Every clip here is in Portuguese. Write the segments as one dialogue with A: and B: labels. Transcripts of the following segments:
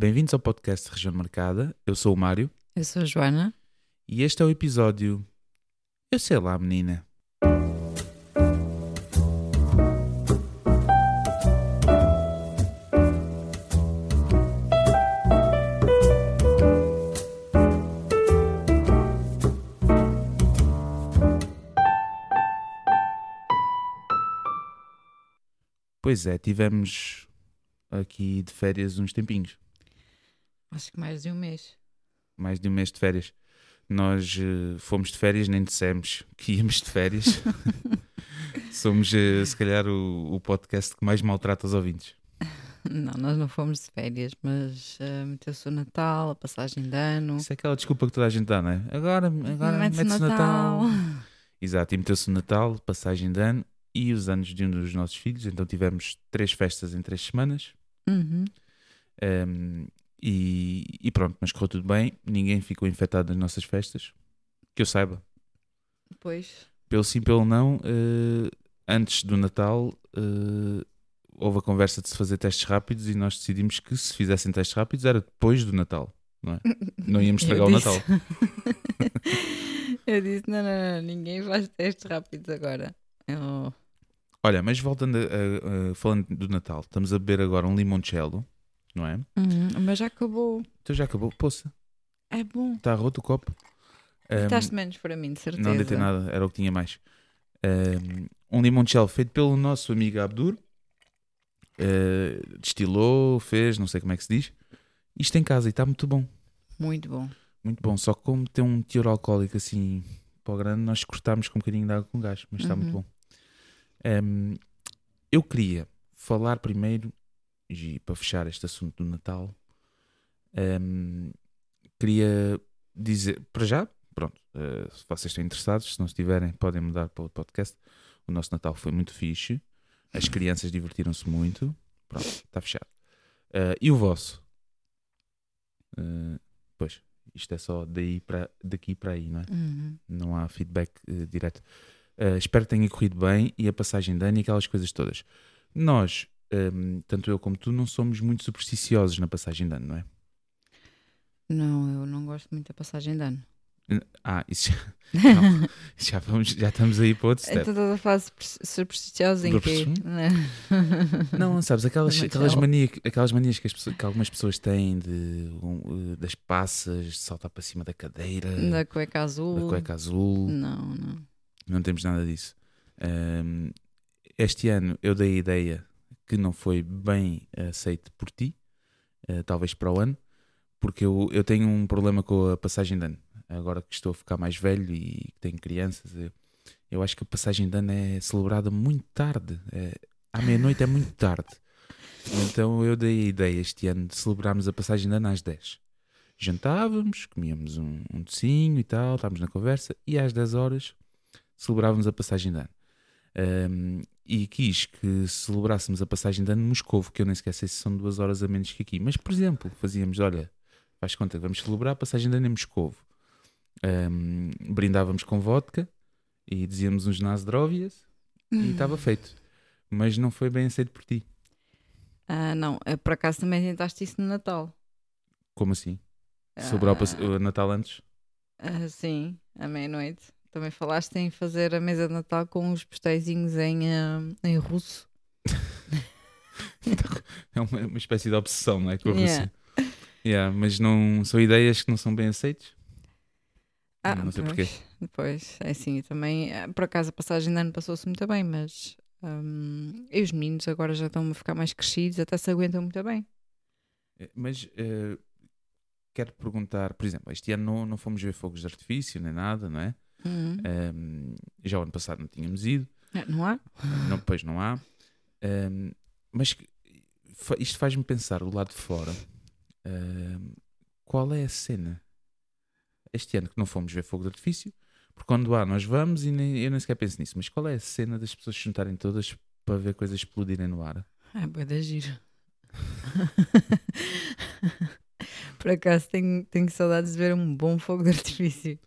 A: Bem-vindos ao podcast Região Marcada. Eu sou o Mário
B: Eu sou a Joana.
A: e este é o episódio. Eu sei lá, menina. Pois é, tivemos aqui de férias uns tempinhos.
B: Acho que mais de um mês.
A: mais de um mês de férias. Nós eh, fomos de férias, nem dissemos que íamos de férias. Somos, eh, se calhar, o, o podcast que mais maltrata os ouvintes.
B: Não, nós não fomos de férias, mas uh, meteu-se o Natal, a passagem de ano.
A: Isso é aquela desculpa que toda a gente dá, não é? Agora, agora
B: Mete-se
A: mete-se Natal.
B: Natal.
A: Exato, e meteu-se o Natal, passagem de ano e os anos de um dos nossos filhos. Então tivemos três festas em três semanas.
B: Uhum.
A: Ehm, e, e pronto, mas correu tudo bem. Ninguém ficou infectado nas nossas festas. Que eu saiba.
B: Pois.
A: pelo sim, pelo não, eh, antes do Natal eh, houve a conversa de se fazer testes rápidos e nós decidimos que se fizessem testes rápidos era depois do Natal, não é? Não íamos estragar o Natal.
B: Eu disse: não, não, não, ninguém faz testes rápidos agora. Eu...
A: Olha, mas voltando a, a- a- falando do Natal, estamos a beber agora um limoncello, não é?
B: Uhum, mas já acabou.
A: Então já acabou, poça,
B: É bom.
A: está roto o copo.
B: Deitaste menos para mim, de certeza.
A: não deitei nada, era o que tinha mais. Ehm, um limoncello feito pelo nosso amigo Abdur. Eh, destilou, fez, não sei como é que se diz. Isto em casa e está muito bom.
B: Muito bom.
A: Muito bom, só que como tem um teor alcoólico assim para o grande, nós cortámos com um bocadinho de água com gás, mas está muito
B: Uhum.
A: bom. Ehm, eu queria falar primeiro, e para fechar este assunto do Natal, ehm, queria dizer, para já, pronto, eh, se vocês estão interessados, se não estiverem, podem mudar para o podcast. O nosso Natal foi muito fixe, as crianças divertiram-se muito, pronto, está fechado. Eh, e o vosso? Eh, pois, isto é só daí para, daqui para aí, não é?
B: Uhum.
A: Não há feedback direto. Espero que tenha corrido bem e a passagem de ano e aquelas coisas todas. Nós, ehm, tanto eu como tu, não somos muito supersticiosos na passagem de ano, não é?
B: Não, eu não gosto muito da passagem de ano.
A: Ah, isso já, não, já, vamos, já estamos aí para outro step.
B: Então toda a fase supersticiosa em quê?
A: Superstição? Não, sabes, aquelas, aquelas,
B: ela-
A: mania, aquelas manias que, as pessoas- que algumas pessoas têm de, um, eh, das passas, de saltar para cima da cadeira,
B: Da cueca azul.
A: da cueca azul.
B: Não, não.
A: Não temos nada disso. Ahm, este ano eu dei a ideia que não foi bem aceito por ti, eh, talvez para o ano, porque eu, eu tenho um problema com a passagem de ano. Agora que estou a ficar mais velho e tenho crianças, eu, eu acho que a passagem de ano é celebrada muito tarde. É, à meia-noite é muito tarde. Então eu dei a ideia este ano de celebrarmos a passagem de ano às 10. Jantávamos, comíamos um, um docinho e tal, estávamos na conversa, e às 10 horas celebrávamos a passagem de ano. Ahm, e quis que celebrássemos a passagem de ano no Moscovo, que eu nem sequer sei se são duas horas a menos que aqui. Mas, por exemplo, fazíamos, olha, faz conta, vamos celebrar a passagem de ano em Moscovo. Ahm, brindávamos com vodka e dizíamos uns Nazdrovias e estava feito. Mas não foi bem aceito por ti.
B: Ah, não, eh, por acaso também tentaste isso no Natal.
A: Como assim? Pass-
B: Ah,
A: o Natal antes?
B: ah, sim, à meia-noite. Também falaste em fazer a mesa de Natal com os posteizinhos em, ah, em russo.
A: É uma, uma espécie de obsessão, não é? Com a
B: Yeah.
A: Rússia. Yeah, mas não, são ideias que não são bem aceitas.
B: Ah,
A: Não sei porquê.
B: Pois, é assim, também, ah, por acaso a passagem de ano passou-se muito bem, mas hum, e os meninos agora já estão a ficar mais crescidos, até se aguentam muito bem.
A: Eh, Mas eh, quero perguntar, por exemplo, este ano não, não fomos ver fogos de artifício nem nada, não é?
B: Uhum.
A: Ehm, já o ano passado não tínhamos ido,
B: Ah, Não há?
A: não, depois não há. Ehm, mas isto faz-me pensar do lado de fora ehm, qual é a cena este ano que não fomos ver fogo de artifício, porque quando há nós vamos e nem, eu nem sequer penso nisso, mas qual é a cena das pessoas se juntarem todas para ver coisas explodirem no ar?
B: É boa da giro. Por acaso tenho, tenho saudades de ver um bom fogo de artifício.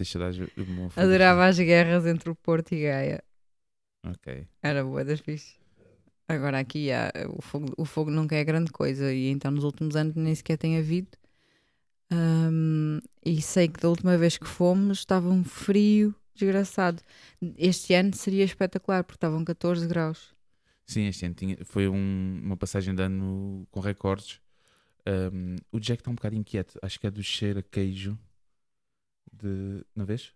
A: Tens saudades um
B: Adorava as guerras entre o Porto e Gaia.
A: Ok.
B: Era boa das fixe. Agora aqui há, o, fogo, o fogo nunca é grande coisa e então nos últimos anos nem sequer tem havido. Ahm, e sei que da última vez que fomos estava um frio desgraçado. Este ano seria espetacular porque estavam 14 graus.
A: Sim, este ano tinha, foi um- uma passagem de ano com recordes. Um, o Jack está um bocado inquieto. Acho que é do cheiro a queijo. De. Não vês?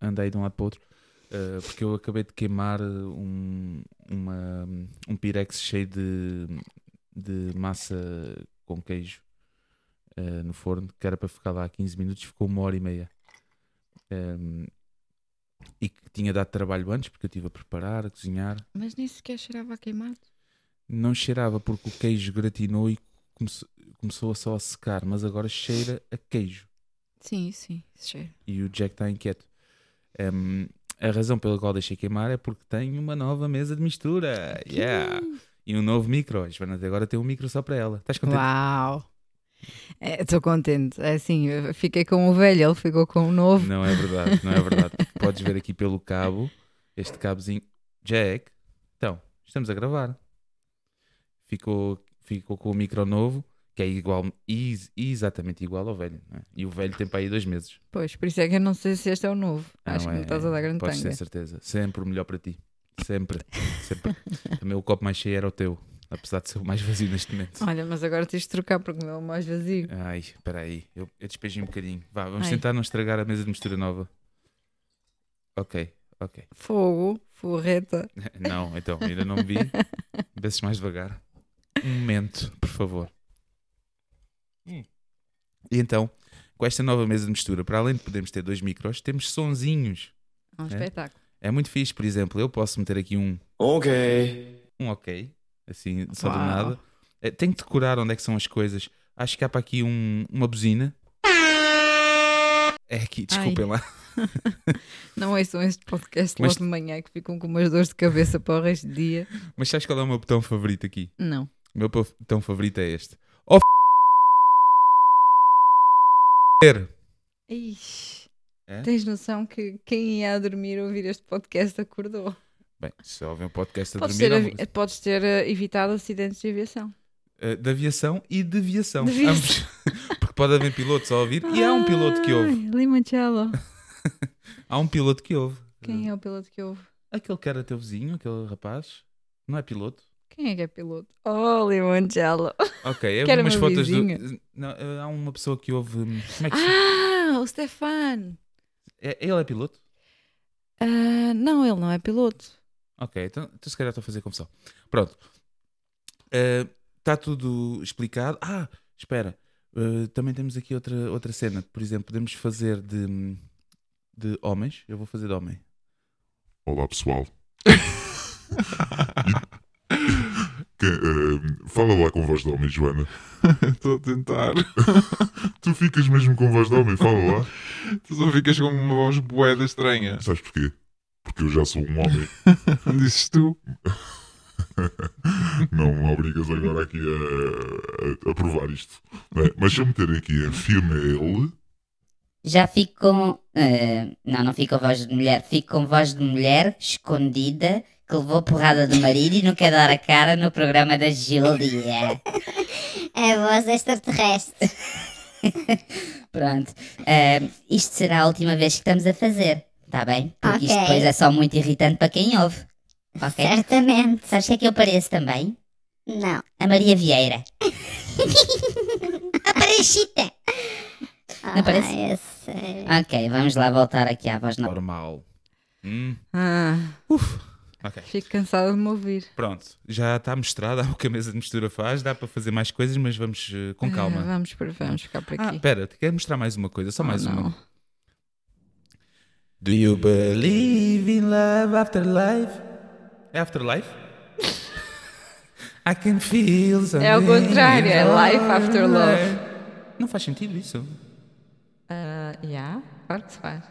A: Andei de um lado para o outro. Uh, porque eu acabei de queimar um, uma, um pirex cheio de, de massa com queijo uh, no forno, que era para ficar lá 15 minutos, ficou uma hora e meia. Um, e que tinha dado trabalho antes, porque eu estive a preparar, a cozinhar.
B: Mas nem sequer cheirava a queimado.
A: Não cheirava porque o queijo gratinou e começou, começou a só a secar, mas agora cheira a queijo.
B: Sim, sim, cheira.
A: E o Jack está inquieto. Um, a razão pela qual deixei queimar é porque tenho uma nova mesa de mistura. Yeah! E um novo micro. A Joana agora tem um micro só para ela. Estás contente?
B: Uau! Estou contente. É assim, fiquei com o velho, ele ficou com o novo.
A: Não é verdade, não é verdade. Podes ver aqui pelo cabo, este cabozinho. Jack, então, estamos a gravar. Ficou, ficou com o micro novo, que é igual, ex- exatamente igual ao velho. não é? E o velho tem para aí dois meses.
B: Pois, por isso é que eu não sei se este é o novo. Acho
A: Não
B: que me estás a dar grande
A: Podes ter
B: tanga.
A: certeza. Sempre o melhor para ti. Sempre. Sempre. Também o copo mais cheio era o teu. Apesar de ser o mais vazio neste momento.
B: Olha, mas agora tens de trocar porque o meu é o mais vazio.
A: Ai, espera aí. Eu, eu despejei um bocadinho. Vá, vamos
B: Ai.
A: tentar não estragar a mesa de mistura nova. Ok, ok.
B: Fogo, forreta.
A: Não, então, ainda não me vi. Desses mais devagar. Um momento, por favor. Hum. E então, com esta nova mesa de mistura, para além de podermos ter dois micros, temos sonzinhos.
B: É um espetáculo.
A: É muito fixe, por exemplo, eu posso meter aqui um,
C: Ok.
A: um ok, assim, só do
B: Uau.
A: nada. Eh, Tenho que decorar onde é que são as coisas. Acho que há para aqui um- uma buzina. É aqui, desculpem lá.
B: Não ouçam este podcast
A: Mas-
B: logo de manhã que ficam com umas dores de cabeça para o resto do dia.
A: Mas sabes qual é o meu botão favorito aqui?
B: Não.
A: O meu botão favorito é este. Oh, f...
B: Ixi,
A: É?
B: Tens noção que quem ia a dormir ouvir este podcast acordou?
A: Bem, se ouvem um podcast a
B: Podes
A: dormir,
B: ter,
A: não-
B: podes ter eh, evitado acidentes de aviação.
A: eh, de aviação e de. Ambos. Porque pode haver pilotos a ouvir e há um piloto que ouve.
B: Limoncello.
A: Há um piloto que ouve.
B: Quem é o piloto que ouve?
A: Aquele que era teu vizinho, aquele rapaz. Não é piloto?
B: Quem é que é piloto? Oh, Limoncello.
A: Ok, é
B: Que era
A: umas fotos
B: vizinho.
A: do. Não, há uma pessoa que ouve. Como é que se?
B: Ah, o Stefan.
A: É- Ele é piloto?
B: Ah, não, ele não é piloto.
A: Ok, então, então se calhar estou a fazer confusão. Pronto. Está tudo explicado. Ah, espera. Eh, também temos aqui outra, outra cena. Por exemplo, podemos fazer de, de homens. Eu vou fazer de homem.
D: Olá pessoal. Fala lá com voz de homem, Joana.
C: Estou a tentar.
D: Tu ficas mesmo com voz de homem, fala lá.
C: Tu só ficas com uma voz boeda estranha.
D: Sabes porquê? Porque eu já sou um homem.
C: Dizes tu.
D: Não me obrigas agora aqui a, a, a provar isto. é? Mas se eu meter aqui em female,
E: Já fico com. eh, não, não fico com voz de mulher. Fico com voz de mulher escondida que levou porrada do marido e não quer dar a cara no programa da Júlia.
F: A voz extraterrestre.
E: Pronto. Isto será a última vez que estamos a fazer. Está bem? Porque isto
F: Ok.
E: depois é só muito irritante para quem ouve. Ok?
F: Certamente.
E: Sabes o que é que eu pareço também?
F: Não.
E: A Maria Vieira.
F: A parachita.
E: Não parece?
F: Ah, eu sei.
E: Ok, vamos lá voltar aqui à voz normal.
A: Normal. Hum,
B: Ah,
A: ok.
B: fico cansada de me ouvir.
A: Pronto. Já está mostrado há o que a mesa de mistura faz. Dá para fazer mais coisas, mas vamos eh, com
B: Ah,
A: calma.
B: vamos, por- vamos ficar por
A: Ah,
B: aqui.
A: espera. Quero mostrar mais uma coisa. Só
B: Oh,
A: mais
B: não.
A: uma. Do you believe in love after life? É afterlife? I can feel something
B: É ao contrário, é life after love.
A: Não faz sentido isso.
B: Ah, yeah, claro que se faz.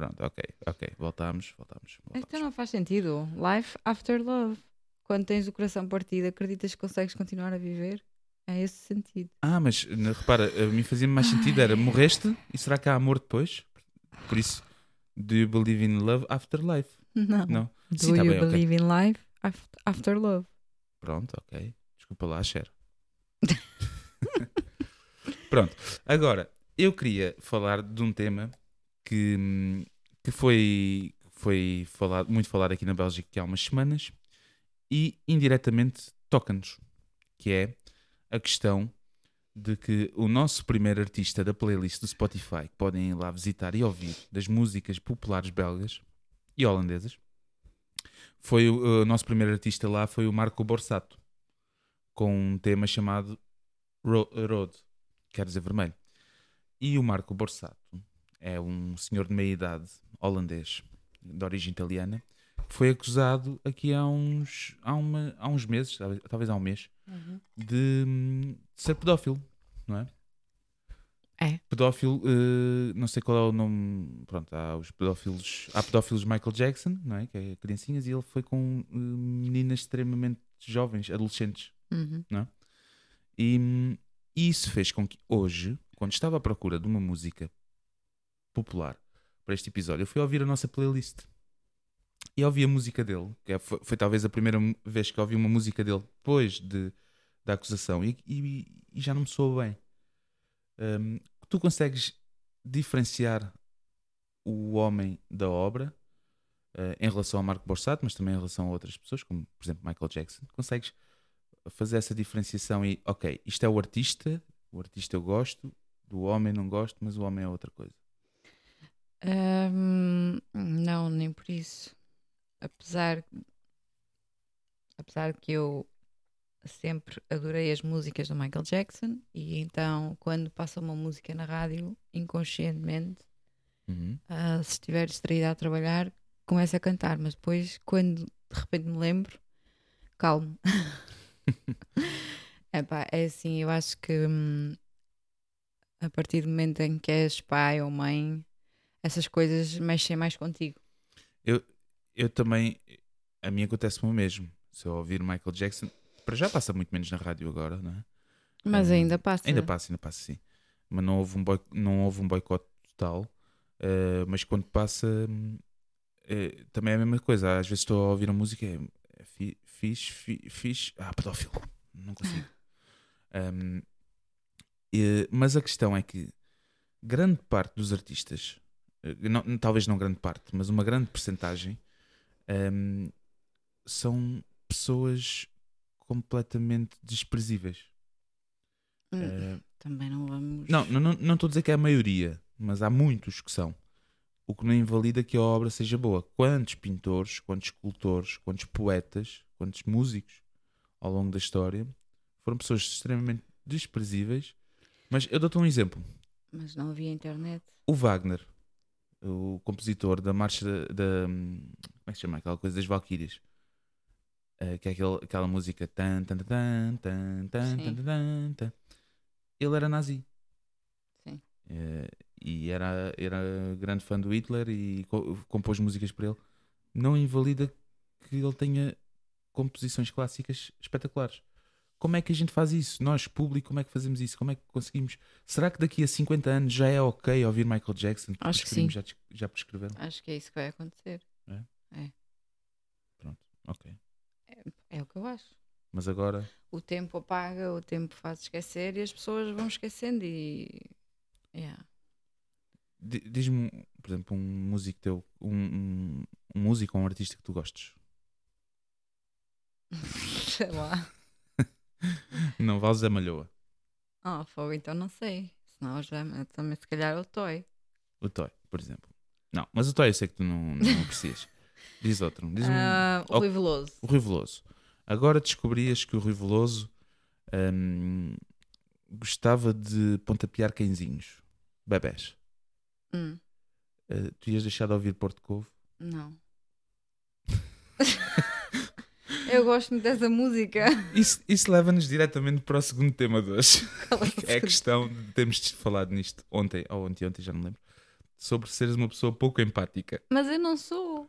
A: Pronto, ok, ok. Voltamos, voltamos. voltamos.
B: Então não faz sentido. Life after love. Quando tens o coração partido, acreditas que consegues continuar a viver? É esse sentido.
A: Ah, mas repara, a mim fazia mais sentido era morreste e será que há amor depois? Por isso, do you believe in love after life?
B: Não.
A: Não.
B: Do
A: Sim, tá
B: you
A: bem,
B: believe in life Af- After Love.
A: Pronto, ok. Desculpa lá, Cher. Pronto. Agora, eu queria falar de um tema que, que foi, foi falado, muito falado aqui na Bélgica há umas semanas e indiretamente toca-nos, que é a questão de que o nosso primeiro artista da playlist do Spotify, que podem ir lá visitar e ouvir, das músicas populares belgas e holandesas, foi o, o nosso primeiro artista lá foi o Marco Borsato, com um tema chamado Ro- Road, quer dizer vermelho. E o Marco Borsato é um senhor de meia idade holandês, de origem italiana, que foi acusado aqui há uns, há uma, há uns meses, talvez- há um mês, de, hum, de ser pedófilo, não é?
B: É.
A: Pedófilo, eh, não sei qual é o nome. Pronto, há os pedófilos. Há pedófilos Michael Jackson, não é? Que é criancinhas, e ele foi com eh, meninas extremamente jovens, adolescentes.
B: Uhum.
A: E, hum, isso fez com que hoje, quando estava à procura de uma música popular para este episódio, eu fui ouvir a nossa playlist. E ouvi a música dele, que é- foi, foi talvez a primeira vez que ouvi uma música dele depois de, da acusação, e, e- e já não me soou bem. Hum, tu consegues diferenciar o homem da obra eh, em relação ao Marco Borsato, mas também em relação a outras pessoas, como por exemplo Michael Jackson? Consegues fazer essa diferenciação e, ok, isto é o artista, o artista eu gosto, do homem não gosto, mas o homem é outra coisa.
B: Ahm, não, nem por isso. Apesar, apesar que eu sempre adorei as músicas do Michael Jackson e então quando passa uma música na rádio, inconscientemente,
A: Uhum.
B: ah, se estiver distraída a trabalhar, começo a cantar, mas depois quando de repente me lembro, calmo. Epá, é assim, eu acho que hum, a partir do momento em que és pai ou mãe, essas coisas mexem mais contigo.
A: Eu também, a mim acontece-me o mesmo. Se eu ouvir Michael Jackson, para já passa muito menos na rádio agora, não é?
B: Mas
A: Hum,
B: ainda passa.
A: Ainda passa, ainda passa sim. Mas não houve um, boi, não houve um boicote total. eh, mas quando passa, eh, também é a mesma coisa. Às vezes estou a ouvir a música, é, é fi, fixe, fi, fixe. Ah, pedófilo. Não consigo. Hum, eh, mas a questão é que grande parte dos artistas, não- talvez não grande parte, mas uma grande percentagem, hum, são pessoas completamente desprezíveis.
B: Hum,
A: Eh,
B: Também não vamos.
A: não, não não não estou a dizer que é a maioria, mas há muitos que são. O que não invalida que a obra seja boa. Quantos pintores, quantos escultores, quantos poetas, quantos músicos ao longo da história foram pessoas extremamente desprezíveis. Mas eu dou-te um exemplo.
B: Mas não havia internet.
A: O Wagner, o compositor da marcha da. da- como é que se chama aquela coisa das Valquírias? Eh, que é aquele, aquela música. Tan, tan, tan, tan, tan, tan, tan, tan. Ele era nazi.
B: Sim.
A: Eh, e era, era grande fã do Hitler e co- compôs músicas para ele. Não invalida que ele tenha composições clássicas espetaculares. Como é que a gente faz isso? Nós, público, como é que fazemos isso? Como é que conseguimos? Será que daqui a 50 anos já é ok ouvir Michael Jackson?
B: Acho que sim.
A: Já, já prescreveram?
B: Acho que é isso que vai acontecer.
A: Ok.
B: É o que eu acho.
A: Mas agora,
B: O tempo apaga, o tempo faz esquecer e as pessoas vão esquecendo e. Yeah.
A: di- diz-me, por exemplo, um músico teu, um, um, um músico ou um artista que tu gostes.
B: Sei lá.
A: Não, vales da Malhoa.
B: Ah, fogo, então não sei. Senão já também se calhar o Toy.
A: O Toy, por exemplo. Não, mas o Toy eu sei que tu não, não aprecias. Diz outro. Diz um,
B: Ah, o
A: Oh.
B: Rui Veloso.
A: O Rui Veloso. Agora descobrias que o Rui Veloso hum, gostava de pontapear cãezinhos, bebés.
B: Hum,
A: Uh, tu ias deixar de ouvir Porto Covo?
B: não. eu gosto muito dessa música.
A: Isso, isso leva-nos diretamente para o segundo tema de hoje. É a questão de termos falado nisto ontem, ou ontem, ontem, já não me lembro, sobre seres uma pessoa pouco empática.
B: Mas eu não sou.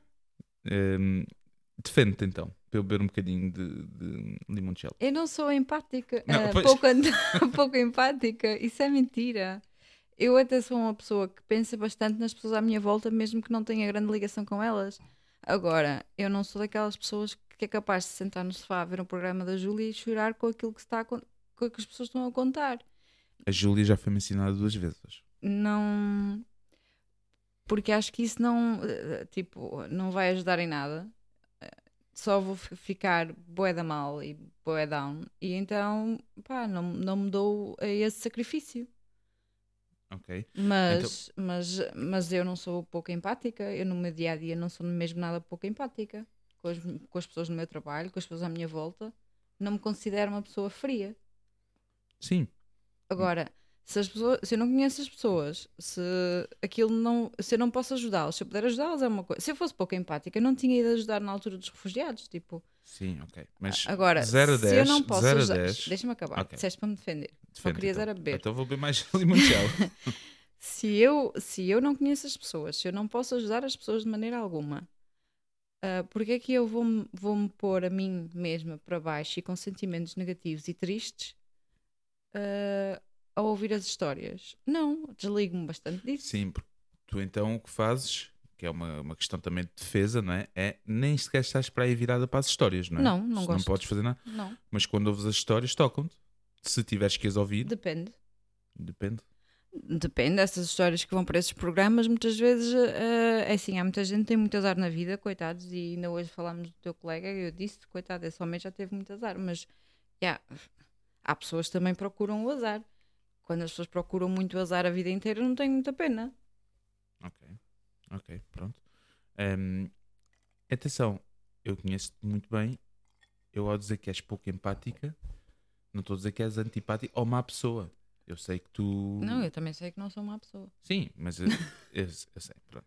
A: Hum, Defende-te então, para eu beber um bocadinho de, de limoncello.
B: Eu não sou empática.
A: Não, pois.
B: pouco, pouco empática. Isso é mentira. Eu até sou uma pessoa que pensa bastante nas pessoas à minha volta, mesmo que não tenha grande ligação com elas. Agora, eu não sou daquelas pessoas que é capaz de se sentar no sofá a ver um programa da Júlia e chorar com aquilo que, está a, com o que as pessoas estão a contar.
A: A Júlia já foi mencionada duas vezes.
B: Não. Porque acho que isso não. eh, Tipo, não vai ajudar em nada. Só vou fi- ficar bué da mal e bué down. E então, pá, não, não me dou a esse sacrifício.
A: Ok.
B: Mas, mas, mas eu não sou pouco empática. Eu no meu dia a dia não sou mesmo nada pouco empática com as, com as pessoas do meu trabalho, com as pessoas à minha volta. Não me considero uma pessoa fria.
A: Sim.
B: Agora, se, as pessoas, se eu não conheço as pessoas, se aquilo não, se eu não posso ajudá-los, se eu puder ajudá-los é uma coisa. Se eu fosse pouco empática, eu não tinha ido ajudar na altura dos refugiados. Tipo,
A: Sim, ok. Mas
B: agora,
A: 0 a
B: se eu
A: 10,
B: não posso
A: 0 a
B: ajudar,
A: 10.
B: deixa-me acabar.
A: Ok.
B: Disseste para me defender. Só
A: defende,
B: querias
A: então.
B: era beber.
A: Então vou beber mais limoncello.
B: Se eu, se eu não conheço as pessoas, se eu não posso ajudar as pessoas de maneira alguma, ah, porque é que eu vou-me vou-me pôr a mim mesma para baixo e com sentimentos negativos e tristes ah, a ouvir as histórias? Não, desligo-me bastante disso.
A: Sim, porque tu então o que fazes, que é uma, uma questão também de defesa, não é? É nem sequer estás para aí virada para as histórias, não é?
B: Não, não gosto.
A: Não podes fazer nada.
B: Não,
A: Mas quando ouves as histórias, tocam-te. Se tiveres que as ouvir,
B: depende.
A: depende.
B: Depende dessas histórias que vão para esses programas, muitas vezes ah, é assim, há muita gente que tem muito azar na vida, coitados, e ainda hoje falámos do teu colega, eu disse, coitado, esse homem já teve muito azar, mas yeah, há pessoas que também procuram o azar. Quando as pessoas procuram muito azar a vida inteira, não tem muita pena.
A: Ok, ok, pronto. Hum, atenção, eu conheço-te muito bem. Eu ao dizer que és pouco empática, não estou a dizer que és antipática ou má pessoa. Eu sei que tu.
B: Não, eu também sei que não sou má pessoa.
A: Sim, mas eu, eu- eu sei, pronto.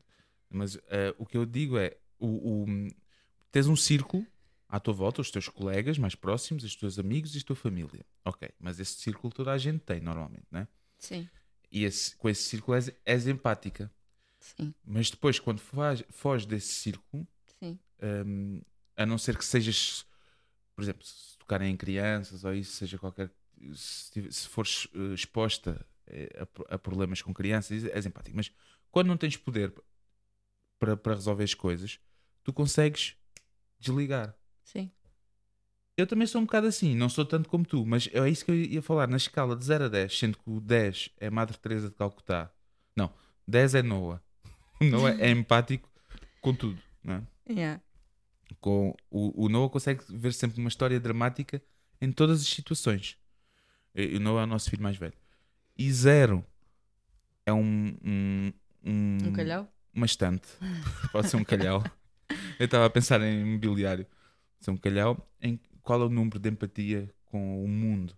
A: Mas eh, o que eu digo é: o, o- tens um círculo à tua volta, os teus colegas mais próximos, os teus amigos e a tua família. Ok, mas esse círculo toda a gente tem normalmente, não é?
B: Sim,
A: E esse- com esse círculo és, és empática.
B: sim,
A: Mas depois, quando foges desse círculo,
B: sim.
A: hum, a não ser que sejas, por exemplo, se tocarem em crianças ou isso, seja qualquer. Se, se fores eh, exposta eh, a, a problemas com crianças, és empático. Mas quando não tens poder para, para resolver as coisas, tu consegues desligar.
B: Sim.
A: Eu também sou um bocado assim, não sou tanto como tu, mas é isso que eu ia falar. Na escala de 0 a 10, sendo que o 10 é Madre Teresa de Calcutá, não, 10 é Noah. Noah é empático com tudo, não é?
B: Yeah.
A: com o, o Noah consegue ver sempre uma história dramática em todas as situações. O Noah é o nosso filho mais velho. E zero é um. Um, um,
B: Um calhau?
A: Uma estante. Pode ser um calhau. Eu estava a pensar em mobiliário. Ser um calhau. Em qual é o número de empatia com o mundo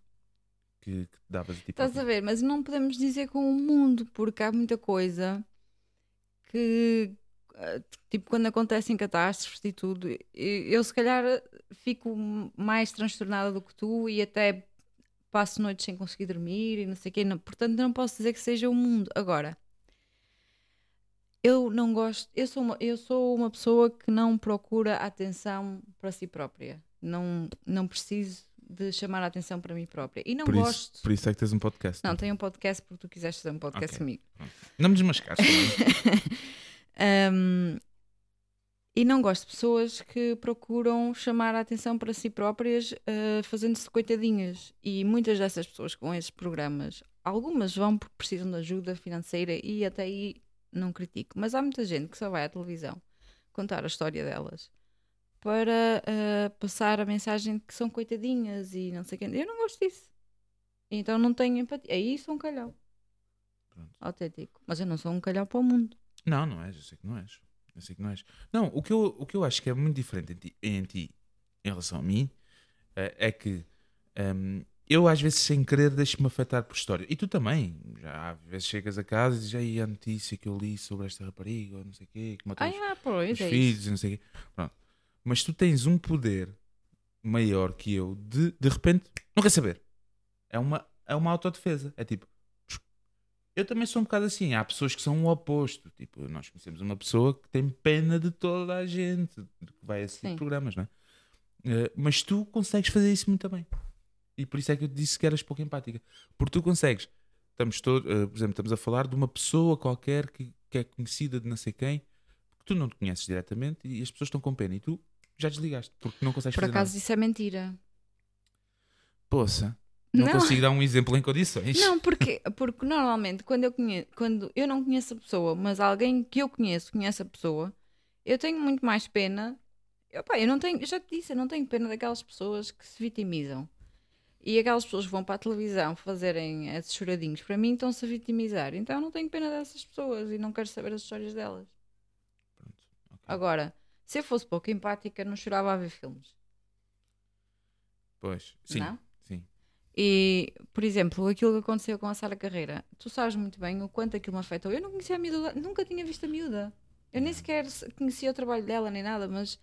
A: que, que davas a ti
B: Estás a ver, mas não podemos dizer com o mundo, porque há muita coisa que, eh, tipo, quando acontecem catástrofes e tudo, eu se calhar fico mais transtornada do que tu e até passo noites sem conseguir dormir e não sei o quê. Não- portanto, não posso dizer que seja o mundo. Agora, eu não gosto, eu sou uma, eu sou uma pessoa que não procura atenção para si própria. Não, não preciso de chamar a atenção para mim própria. E não
A: Por isso,
B: gosto.
A: por isso é que tens um podcast.
B: Não, tenho um podcast porque tu quiseste fazer um podcast
A: Ok.
B: comigo.
A: Não me desmascares. também.
B: Um, e não gosto de pessoas que procuram chamar a atenção para si próprias uh, fazendo-se coitadinhas. E muitas dessas pessoas com esses programas, algumas vão porque precisam de ajuda financeira e até aí não critico. Mas há muita gente que só vai à televisão contar a história delas para uh, passar a mensagem de que são coitadinhas e não sei o quê. Eu não gosto disso. Então não tenho empatia. Aí sou um calhau.
A: Pronto.
B: Autêntico. Mas eu não sou um calhau para o mundo.
A: Não, não és, eu sei que não és. Eu sei que não és. Não, o que eu, o que eu acho que é muito diferente em ti, em, ti, em relação a mim eh, é que ehm, eu às vezes sem querer deixo-me afetar por história. E tu também. Já às vezes chegas a casa e dizes aí a notícia que eu li sobre esta rapariga ou não sei o quê, que matou
B: Ah,
A: os,
B: ah, pois,
A: os
B: é
A: filhos
B: isso.
A: não sei o quê. Pronto. Mas tu tens um poder maior que eu de de repente não quer saber. É uma, é uma autodefesa. É tipo, eu também sou um bocado assim. Há pessoas que são o oposto. Tipo, nós conhecemos uma pessoa que tem pena de toda a gente, que vai a esses
B: Sim.
A: programas, não é? Eh, mas tu consegues fazer isso muito bem. E por isso é que eu te disse que eras pouco empática. Porque tu consegues. Estamos todos, eh, por exemplo, estamos a falar de uma pessoa qualquer que, que é conhecida de não sei quem, que tu não te conheces diretamente e as pessoas estão com pena. E tu já desligaste, porque não consegues
B: Por
A: fazer
B: acaso
A: nada.
B: isso é mentira.
A: Poça, não,
B: Não.
A: consigo dar um exemplo em condições.
B: Não, porque, porque normalmente quando eu, conheço, quando eu não conheço a pessoa, mas alguém que eu conheço conhece a pessoa, eu tenho muito mais pena. Eu, pá, eu não tenho, eu já te disse, eu não tenho pena daquelas pessoas que se vitimizam. E aquelas pessoas que vão para a televisão fazerem esses choradinhos, para mim estão-se a vitimizar. Então eu não tenho pena dessas pessoas e não quero saber as histórias delas.
A: Pronto, ok.
B: Agora, se eu fosse pouco empática, não chorava a ver filmes.
A: Pois, sim,
B: Não? E, por exemplo, aquilo que aconteceu com a Sara Carreira, tu sabes muito bem o quanto aquilo me afetou. Eu não conhecia a miúda, nunca tinha visto a miúda. Eu nem sequer se- conhecia o trabalho dela nem nada, mas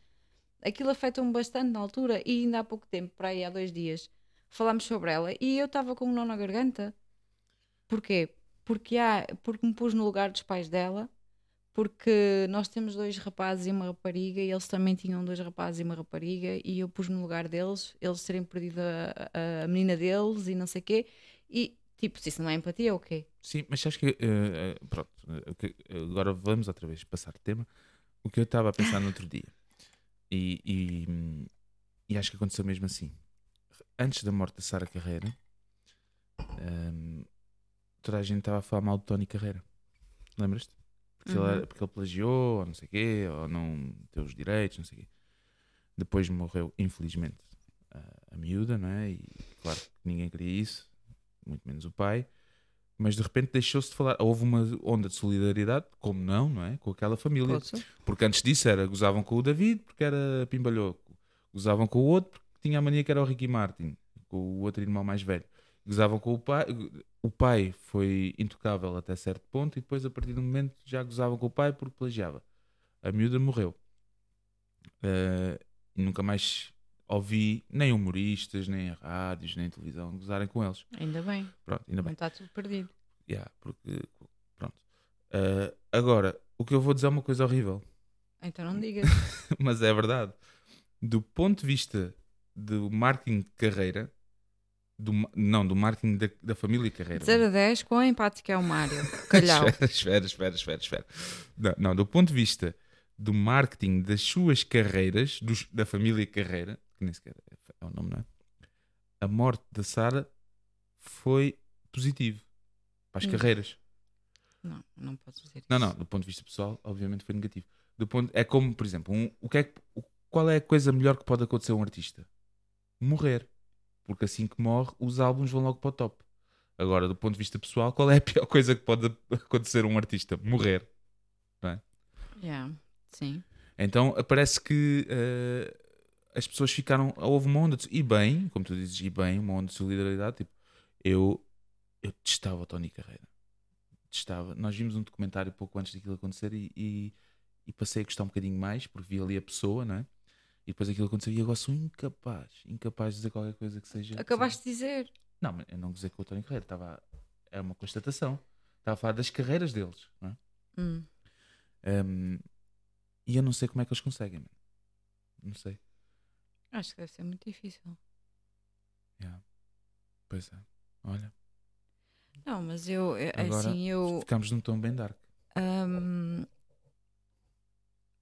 B: aquilo afetou-me bastante na altura. E ainda há pouco tempo, para aí há dois dias, falámos sobre ela e eu estava com um nó na garganta. Porquê? Porque, há, porque me pus no lugar dos pais dela, porque nós temos dois rapazes e uma rapariga e eles também tinham dois rapazes e uma rapariga e eu pus-me no lugar deles, eles terem perdido a, a- menina deles e não sei o quê. E tipo, se isso não é empatia, ok.
A: Sim, mas acho que, eh, pronto, eh, o agora vamos outra vez passar de tema. O que eu estava a pensar no outro dia, e, e, e acho que aconteceu mesmo assim. Antes da morte da Sara Carreira, hum, toda a gente estava a falar mal de Tony Carreira. Lembras-te? Porque, ele
B: Uhum.
A: era- porque ele plagiou, ou não sei o quê, ou não teve os direitos, não sei o quê. Depois morreu, infelizmente, a, a miúda, não é? E claro que ninguém queria isso, muito menos o pai mas de repente deixou-se de falar. Houve uma onda de solidariedade, como não, não é? Com aquela família. Porque antes disso era gozavam com o David porque era pimbalhoco, gozavam com o outro porque tinha a mania que era o Ricky Martin, com o outro irmão mais velho. Gozavam com o pai, o pai foi intocável até certo ponto e depois a partir do momento já gozavam com o pai porque plagiava. A miúda morreu. E nunca mais ouvi nem humoristas, nem rádios, nem televisão gozarem com eles.
B: Ainda bem,
A: Pronto, ainda bem.
B: está tudo perdido.
A: Yeah, porque, pronto. Ah, agora, o que eu vou dizer é uma coisa horrível,
B: Então não digas.
A: mas é verdade. Do ponto de vista do marketing de carreira, do, não, do marketing da, da família Carreira.
B: De 0 a 10, quão empático é o Mário? Calhau.
A: espera, espera, espera, espera. Não, não, do ponto de vista do marketing das suas carreiras, dos- da família Carreira, que nem sequer é, o nome, não é? A morte da Sara foi positivo para as
B: Hum.
A: carreiras.
B: Não, não posso dizer
A: Não,
B: isso.
A: não, do ponto de vista pessoal, obviamente foi negativo. Do ponto, é como, por exemplo, um- o que é qual é a coisa melhor que pode acontecer a um artista? Morrer. Porque assim que morre, os álbuns vão logo para o top. Agora, do ponto de vista pessoal, qual é a pior coisa que pode acontecer a um artista? Morrer.
B: Yeah, Sim.
A: Então parece que eh, as pessoas ficaram. Houve uma onda de. E bem, como tu dizes, e bem, uma onda de solidariedade. Tipo, eu, eu testava o Tony Carreira. Testava. Nós vimos um documentário pouco antes daquilo acontecer e, e, e passei a gostar um bocadinho mais, porque vi ali a pessoa, não é? E depois aquilo aconteceu e agora sou incapaz, incapaz de dizer qualquer coisa que seja.
B: Acabaste de dizer.
A: Não, mas eu não gozei com o Tony Carreira, estava. É uma constatação. Estava a falar das carreiras deles, não é?
B: Hum.
A: Um, e eu não sei como é que eles conseguem, mano. Não sei.
B: Acho que deve ser muito difícil.
A: Yeah. Pois é. Olha,
B: Não, mas eu, eu-
A: Agora,
B: assim, eu.
A: ficámos num tom bem dark.
B: hum,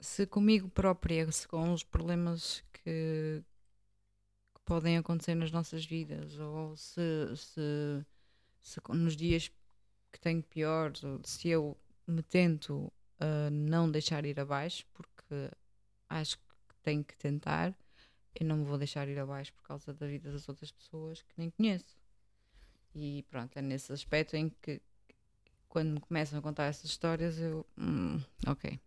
B: se comigo própria, se com os problemas que, que podem acontecer nas nossas vidas, ou se, se, se nos dias que tenho piores, se eu me tento a não deixar ir abaixo, porque acho que tenho que tentar, eu não me vou deixar ir abaixo por causa da vida das outras pessoas que nem conheço. E pronto, é nesse aspecto em que quando me começam a contar essas histórias, eu. hum, ok.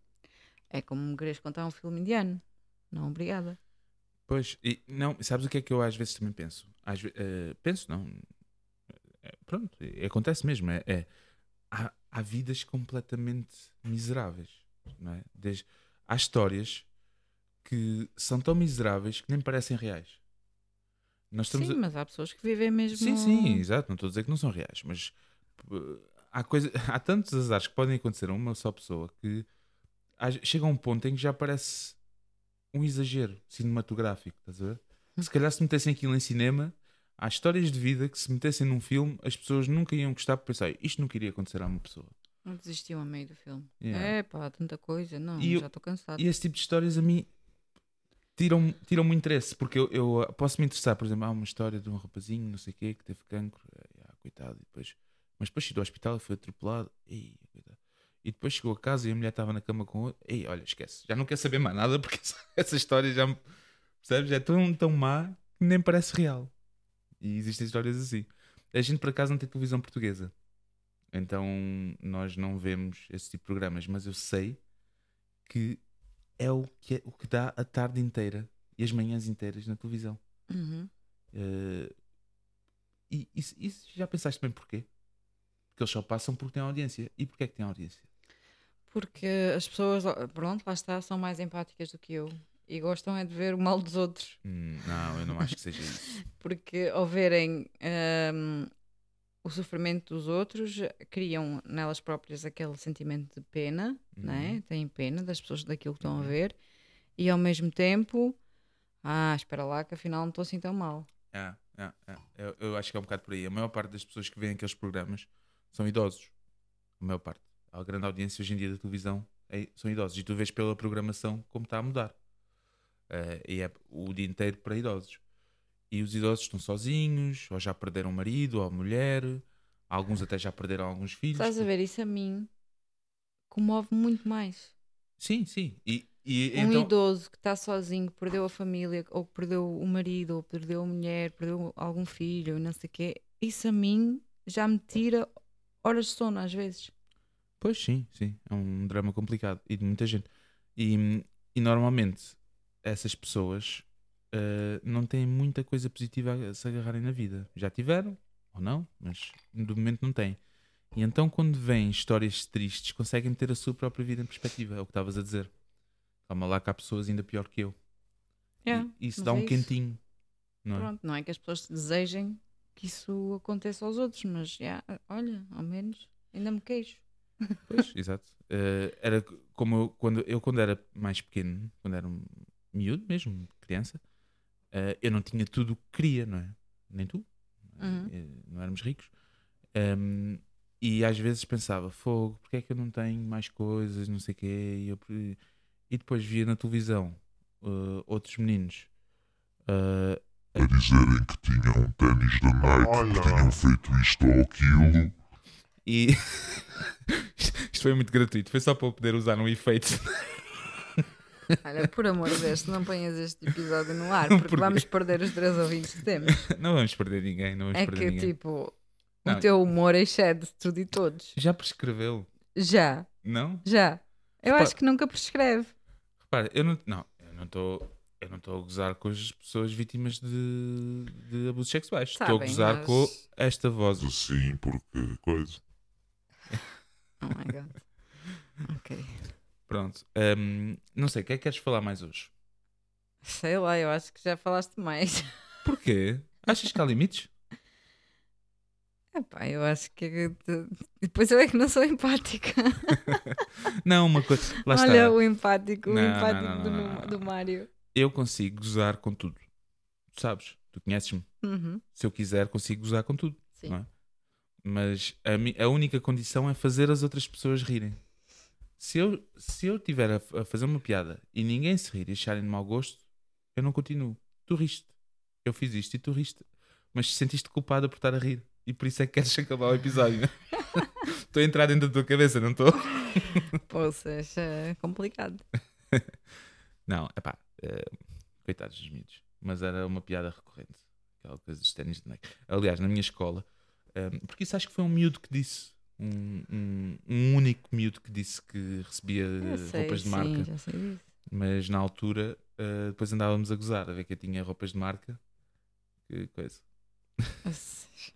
B: É como me queres contar um filme indiano. Não, obrigada.
A: Pois, e não, sabes o que é que eu às vezes também penso? Às eh, penso, não. É, pronto, acontece mesmo. É, é- há, há vidas completamente miseráveis, não é? Desde, há histórias que são tão miseráveis que nem parecem reais. Nós estamos
B: Sim,
A: a-
B: mas há pessoas que vivem mesmo.
A: Sim, sim, exato. Não estou a dizer que não são reais, mas uh, há, coisa, há tantos azares que podem acontecer a uma só pessoa que chega a um ponto em que já parece um exagero cinematográfico, estás a ver? Se calhar se metessem aquilo em cinema, há histórias de vida que se metessem num filme, as pessoas nunca iam gostar por pensar isto nunca iria acontecer a uma pessoa.
B: Não desistiu a meio do filme.
A: Yeah.
B: É pá, tanta coisa. Não,
A: E
B: já estou cansado.
A: E esse tipo de histórias a mim tiram, tiram-me o interesse, porque eu, eu posso me interessar, por exemplo, há uma história de um rapazinho, não sei o quê, que teve cancro, ah, coitado, e depois, mas depois chegou ao hospital e foi atropelado, ei, coitado. E depois chegou a casa e a mulher estava na cama com outro, ei, olha, esquece, já não quer saber mais nada, porque essa, essa história já me, percebes, é tão, tão má que nem parece real. E existem histórias assim. A gente, por acaso, não tem televisão portuguesa. Então, nós não vemos esse tipo de programas. Mas eu sei que é o que, é, o que dá a tarde inteira e as manhãs inteiras na televisão.
B: Uhum.
A: Eh, e isso, isso já pensaste bem porquê? Porque eles só passam porque têm audiência. E porquê é que têm audiência?
B: Porque as pessoas, pronto, lá está, são mais empáticas do que eu. E gostam é de ver o mal dos outros.
A: Hum, não, eu não acho que seja isso.
B: Porque ao verem hum, o sofrimento dos outros, criam nelas próprias aquele sentimento de pena, né? têm pena das pessoas daquilo que estão a ver, e ao mesmo tempo, ah, espera lá que afinal não estou assim tão mal.
A: É, é, é. Eu, eu acho que é um bocado por aí. A maior parte das pessoas que veem aqueles programas são idosos. A maior parte. A grande audiência hoje em dia da televisão é- são idosos. E tu vês pela programação como está a mudar. Eh, e é o dia inteiro para idosos. E os idosos estão sozinhos, ou já perderam o marido ou a mulher, alguns até já perderam alguns filhos.
B: Estás a ver? Isso a mim comove muito mais.
A: Sim, sim. E, e
B: um
A: então,
B: idoso que está sozinho, que perdeu a família, ou perdeu o marido, ou perdeu a mulher, perdeu algum filho, não sei o quê, isso a mim já me tira horas de sono às vezes.
A: Pois sim, sim. É um drama complicado e de muita gente. E, e normalmente essas pessoas eh, não têm muita coisa positiva a se agarrarem na vida. Já tiveram, ou não, mas do momento não têm. E então quando vêm histórias tristes, conseguem ter a sua própria vida em perspectiva. É o que estavas a dizer. Calma lá que há pessoas ainda pior que eu.
B: Yeah,
A: e isso dá
B: é
A: um
B: isso.
A: quentinho. Não é?
B: Pronto, não é que as pessoas desejem que isso aconteça aos outros, mas já, olha, ao menos ainda me queixo.
A: Pois, exato. Eh, era como eu quando, eu, quando era mais pequeno, quando era um miúdo mesmo, criança, eh, eu não tinha tudo o que queria, não é? Nem tu.
B: Uhum.
A: Eh, Não éramos ricos. Ehm, e às vezes pensava, fogo, porque é que eu não tenho mais coisas, não sei o quê. E, eu e depois via na televisão outros meninos
D: A dizerem que tinham ténis da Nike,
C: Olha.
D: que tinham feito isto ou aquilo.
A: E isto foi muito gratuito, foi só para eu poder usar um efeito.
B: Olha, por amor de Deus, não ponhas este episódio no ar, porque vamos perder os três ouvintes que temos.
A: não vamos perder ninguém, não vamos
B: É
A: perder
B: que,
A: ninguém.
B: tipo,
A: Não.
B: o teu humor excede tudo e todos.
A: Já prescreveu,
B: Já,
A: não?
B: já. Eu
A: Repara-
B: acho que nunca prescreve.
A: Repara, eu não não, eu não estou eu não estou a gozar com as pessoas vítimas de, de abusos sexuais. Estou a gozar
B: mas-
A: com esta voz.
D: Assim, porque coisa.
B: Oh my god. Ok.
A: Pronto. Hum, não sei, o que é que queres falar mais hoje?
B: Sei lá, eu acho que já falaste mais.
A: Porquê? Achas que há limites?
B: Epá, eu acho que. Depois eu é que não sou empática.
A: Não, uma coisa. Lá
B: Olha
A: está.
B: o empático, o
A: Não, não,
B: empático
A: não,
B: do,
A: não, não.
B: do Mário.
A: Eu consigo gozar com tudo. Tu sabes? Tu conheces-me.
B: Uhum,
A: Se eu quiser, consigo gozar com tudo.
B: sim.
A: Não é? Mas a, a única condição é fazer as outras pessoas rirem. Se eu, se eu tiver a, a fazer uma piada e ninguém se rir e acharem de mau gosto, eu não continuo. Tu riste. Eu fiz isto e tu riste. Mas sentiste culpada por estar a rir. E por isso é que queres acabar o episódio. né? Estou a entrar dentro da tua cabeça, não estou?
B: Poças, é complicado.
A: Não, é pá. coitados dos miúdos. Mas era uma piada recorrente. Aquela coisa dos ténis de Nike. Aliás, na minha escola, porque isso acho que foi um miúdo que disse. Um, um, um único miúdo que disse que recebia
B: sei,
A: roupas de
B: sim,
A: marca.
B: já sei disso.
A: Mas na altura, eh, depois andávamos a gozar, a ver que eu tinha roupas de marca. Que coisa.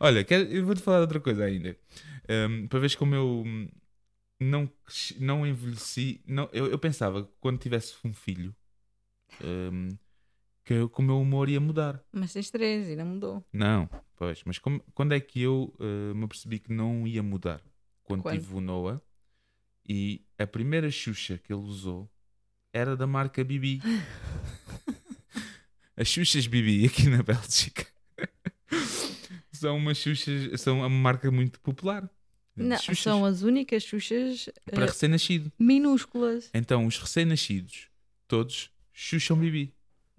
A: Olha, quero- eu vou-te falar de outra coisa ainda. Um, para veres como eu não, não envelheci. Não, eu, eu pensava que quando tivesse um filho um, que, eu- que o meu humor ia mudar.
B: Mas tens três e não mudou.
A: Não, pois, mas como- quando é que eu uh, me apercebi que não ia mudar? Quando,
B: Quando?
A: tive o Noah e a primeira Xuxa que ele usou era da marca Bibi. As Xuxas Bibi aqui na Bélgica são uma Xuxas, são uma marca muito popular.
B: Não,
A: Xuxas,
B: são as únicas xuxas
A: para
B: eh,
A: recém-nascido.
B: minúsculas.
A: Então, os recém-nascidos, todos Xuxa um Bibi.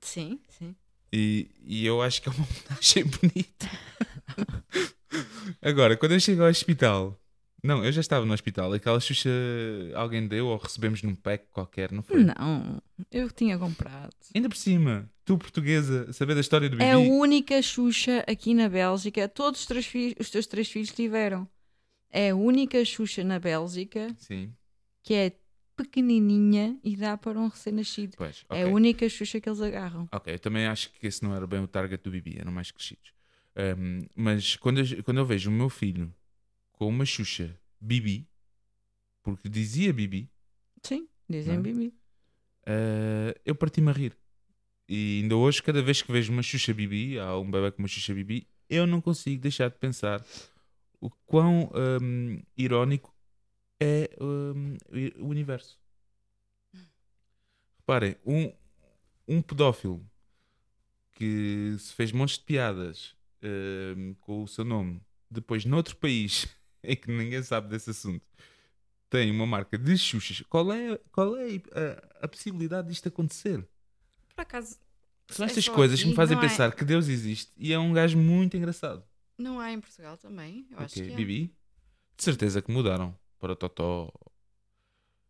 B: Sim, sim.
A: E, e eu acho que é uma homenagem bonita. Agora, quando eu chego ao hospital, não, eu já estava no hospital, aquela Xuxa alguém deu ou recebemos num pack qualquer, não foi?
B: Não, eu tinha comprado.
A: Ainda por cima, tu portuguesa, saber da história do Bibi.
B: É a única Xuxa aqui na Bélgica. Todos os, três os teus três filhos tiveram. É a única Xuxa na Bélgica
A: Sim,
B: que é pequenininha e dá para um recém-nascido.
A: pois.
B: É a única Xuxa que eles agarram.
A: Ok, eu também acho que esse não era bem o target do Bibi, eram mais crescidos. Ahm, mas quando eu, quando eu vejo o meu filho com uma Xuxa Bibi, porque dizia Bibi,
B: Sim, dizem
A: Não é?
B: Bibi.
A: ah, eu parti-me a rir. E ainda hoje, cada vez que vejo uma Xuxa Bibi, há um bebê com uma Xuxa Bibi, eu não consigo deixar de pensar o quão ahm, irónico é ahm, o universo. Reparem, um, um pedófilo que se fez montes de piadas ahm, com o seu nome, depois noutro país em que ninguém sabe desse assunto, tem uma marca de Xuxas. Qual é, qual é a, a possibilidade disto acontecer?
B: Por acaso,
A: São
B: É
A: estas
B: só
A: coisas que me fazem
B: é?
A: pensar que Deus existe e é um gajo muito engraçado.
B: não há em Portugal também? Eu acho
A: Ok,
B: que é.
A: Bibi? De certeza que mudaram para Totó.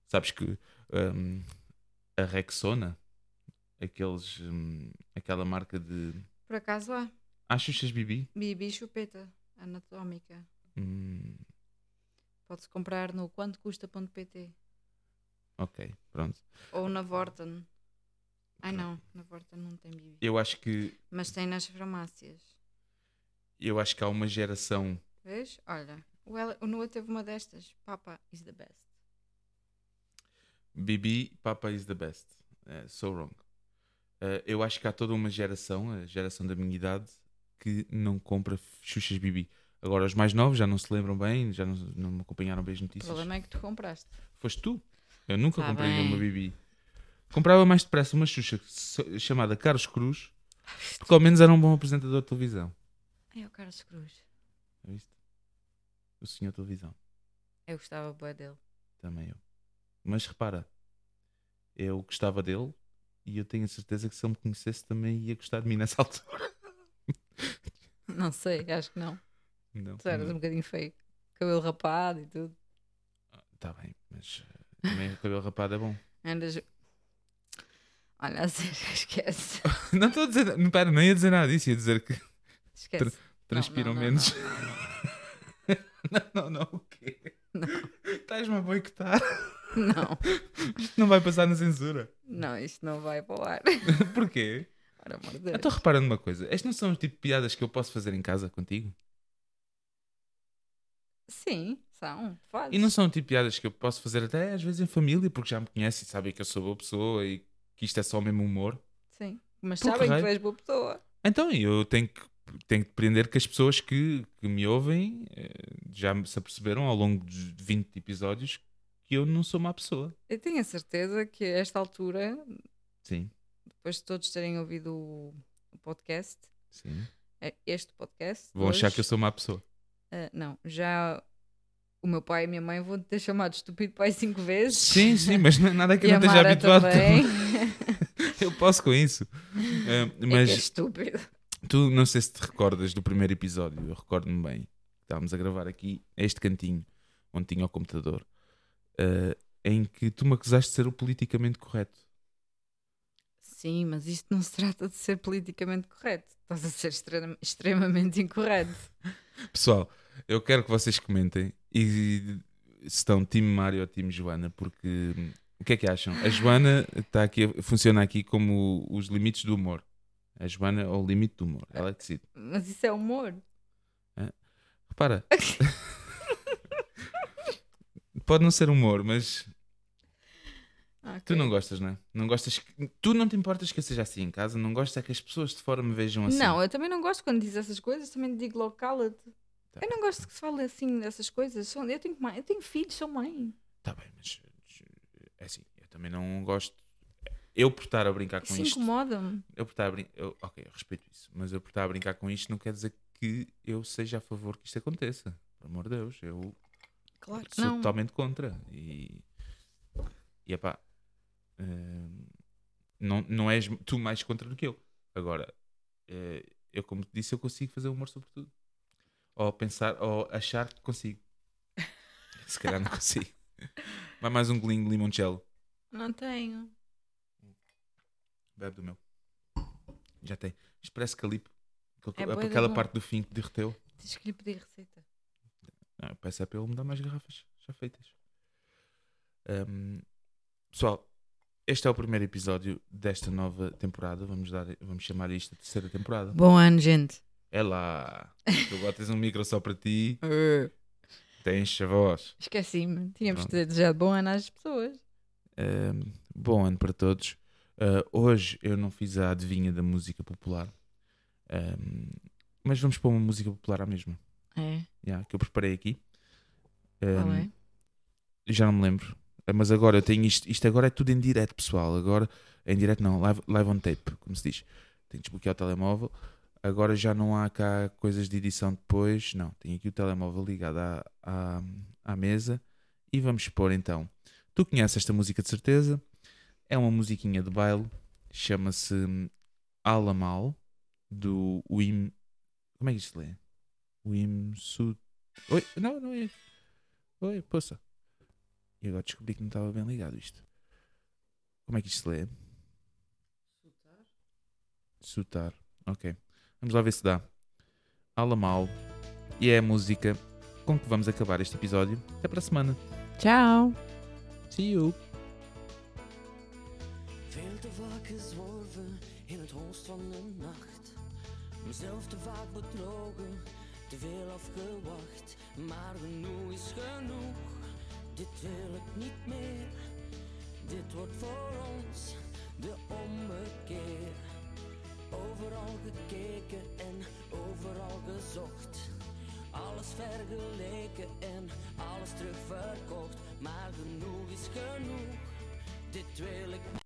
A: Sabes que hum, a Rexona, aqueles, hum, aquela marca de.
B: Por acaso há.
A: Ah, Xuxas Bibi?
B: Bibi chupeta anatómica.
A: Hum,
B: Pode-se comprar no quantocusta.pt
A: ok, pronto.
B: ou na Vorten. Ai não, na Vorten não tem Bibi.
A: Eu acho que
B: Mas tem nas farmácias.
A: eu acho que há uma geração.
B: Vês? Olha, o, Ela- o Noah teve uma destas. Papa is the best.
A: Bibi, Papa is the best. Eh, so wrong. Eh, eu acho que há toda uma geração, a geração da minha idade, que não compra Xuxas Bibi. Agora, os mais novos já não se lembram bem, já não, não me acompanharam bem as
B: O
A: notícias.
B: problema é que tu compraste.
A: Foste tu. Eu nunca
B: Tá
A: comprei
B: bem.
A: uma Bibi. Comprava mais depressa uma Xuxa chamada Carlos Cruz, porque ao menos era um bom apresentador de televisão.
B: É o Carlos Cruz.
A: Já viste? O senhor televisão.
B: Eu gostava boa dele.
A: Também eu. Mas repara, eu gostava dele e eu tenho a certeza que se ele me conhecesse também ia gostar de mim nessa altura.
B: Não sei, acho que não.
A: Não.
B: Tu eras um bocadinho feio. Cabelo rapado e tudo.
A: Tá bem, mas eh, também o cabelo rapado é bom.
B: Andas. Olha, a sério, esquece.
A: Não estou a dizer, não, pera, não ia dizer nada disso, ia dizer que
B: Esquece.
A: transpiram
B: não, não,
A: menos. Não, não, não, o quê? Estás-me a boicotar.
B: Não,
A: Isto não vai passar na censura.
B: não, isto não vai para o ar.
A: Porquê?
B: Ora, amor de
A: Eu
B: Deus.
A: estou reparando uma coisa. Estas não são o tipo de piadas que eu posso fazer em casa contigo?
B: Sim, são. Fazes.
A: E não são o tipo de piadas que eu posso fazer até às vezes em família, porque já me conhecem e sabem que eu sou boa pessoa e que isto é só o mesmo humor.
B: Sim. Mas sabem
A: que
B: tu és boa pessoa.
A: Então eu tenho que, tenho que aprender que as pessoas que, que me ouvem eh, já se aperceberam ao longo dos 20 episódios que eu não sou má pessoa.
B: Eu tenho a certeza que a esta altura,
A: Sim,
B: depois de todos terem ouvido o, o podcast,
A: sim.
B: eh, este podcast.
A: Vão achar que eu sou má pessoa.
B: eh, não, já o meu pai e a minha mãe vão te ter chamado de estúpido pai cinco vezes.
A: Sim, sim, mas é nada que eu não esteja habituado.
B: também.
A: Eu posso com isso.
B: É que
A: mas
B: é estúpido.
A: Tu não sei se te recordas do primeiro episódio, eu recordo-me bem. Estávamos a gravar aqui este cantinho onde tinha o computador, eh, em que tu me acusaste de ser o politicamente correto.
B: Sim, mas isto não se trata de ser politicamente correto. Estás a ser extrema- extremamente incorreto.
A: Pessoal, eu quero que vocês comentem e se estão time Mário ou time Joana, porque hum, o que é que acham? A Joana está aqui, funciona aqui como os limites do humor. A Joana é o limite do humor, ela decide.
B: Mas isso é humor.
A: Repara. Pode não ser humor, mas
B: Ah,
A: Tu não gostas, não é? Não gostas que... Tu não te importas que eu seja assim em casa, não gostas é que as pessoas de fora me vejam assim.
B: Não, eu também não gosto quando diz essas coisas, também digo logo cala-te.
A: Tá.
B: Eu não gosto que se fale assim dessas coisas. Eu tenho, mãe, eu tenho filhos, sou mãe.
A: Tá bem, mas é assim, eu também não gosto. Eu por estar a brincar com
B: Isso
A: isto.
B: incomoda-me.
A: Eu por estar a brincar. Ok, eu respeito isso, mas eu por estar a brincar com isto não quer dizer que eu seja a favor que isto aconteça. Por amor de Deus, eu
B: Claro
A: sou
B: não.
A: totalmente contra. E. E epá. hum, Não, não és tu mais contra do que eu. Agora, eh, eu, como te disse, eu consigo fazer humor sobre tudo. Ou pensar, ou achar que consigo. Se calhar não consigo. Vai mais um golinho de limoncello.
B: Não tenho.
A: Bebe do meu. Já tem. Isto parece calipo.
B: É
A: aquela parte do fim que derreteu.
B: Tens que lhe pedir receita.
A: Não, eu peço é para ele me dar mais garrafas já feitas. Ahm, pessoal, este é o primeiro episódio desta nova temporada. Vamos, dar, vamos chamar isto de terceira temporada.
B: Bom ano, gente.
A: É lá. Tu agora tens um micro só para ti. Tens a voz.
B: Esqueci-me. Tínhamos de
A: Pronto.
B: desejado bom ano às pessoas.
A: Ahm, bom ano para todos. Ah, hoje eu não fiz a adivinha da música popular. Ahm, mas vamos pôr uma música popular à mesma.
B: É.
A: Yeah, que eu preparei aqui.
B: Qual
A: Ahm,
B: é?
A: Já não me lembro. Ah, Mas agora eu tenho isto. Isto agora é tudo em direto, pessoal. Agora, em direto não, live, live on tape, como se diz. Tenho que desbloquear o telemóvel. Agora já não há cá coisas de edição depois. Não, tenho aqui o telemóvel ligado à, à, à mesa. E vamos pôr então. Tu conheces esta música de certeza. É uma musiquinha de baile. Chama-se hum, Alamal. Do Wim. Como é que isto se lê? Wim Su. Oi, não, não é. Oi, poça. E agora descobri que não estava bem ligado isto. Como é que isto se lê? Sutar. Ok. Vamos lá ver se dá. Alamal. E é a música com que vamos acabar este episódio. Até para a semana.
B: Tchau.
A: See you.
G: Gezworven in het holst van de nacht. Mezelf te vaak bedrogen, te veel afgewacht. Maar genoeg is genoeg, dit wil ik niet meer. Dit wordt voor ons de ommekeer. Overal gekeken en overal gezocht. Alles vergeleken en alles terugverkocht. Maar genoeg is genoeg, dit wil ik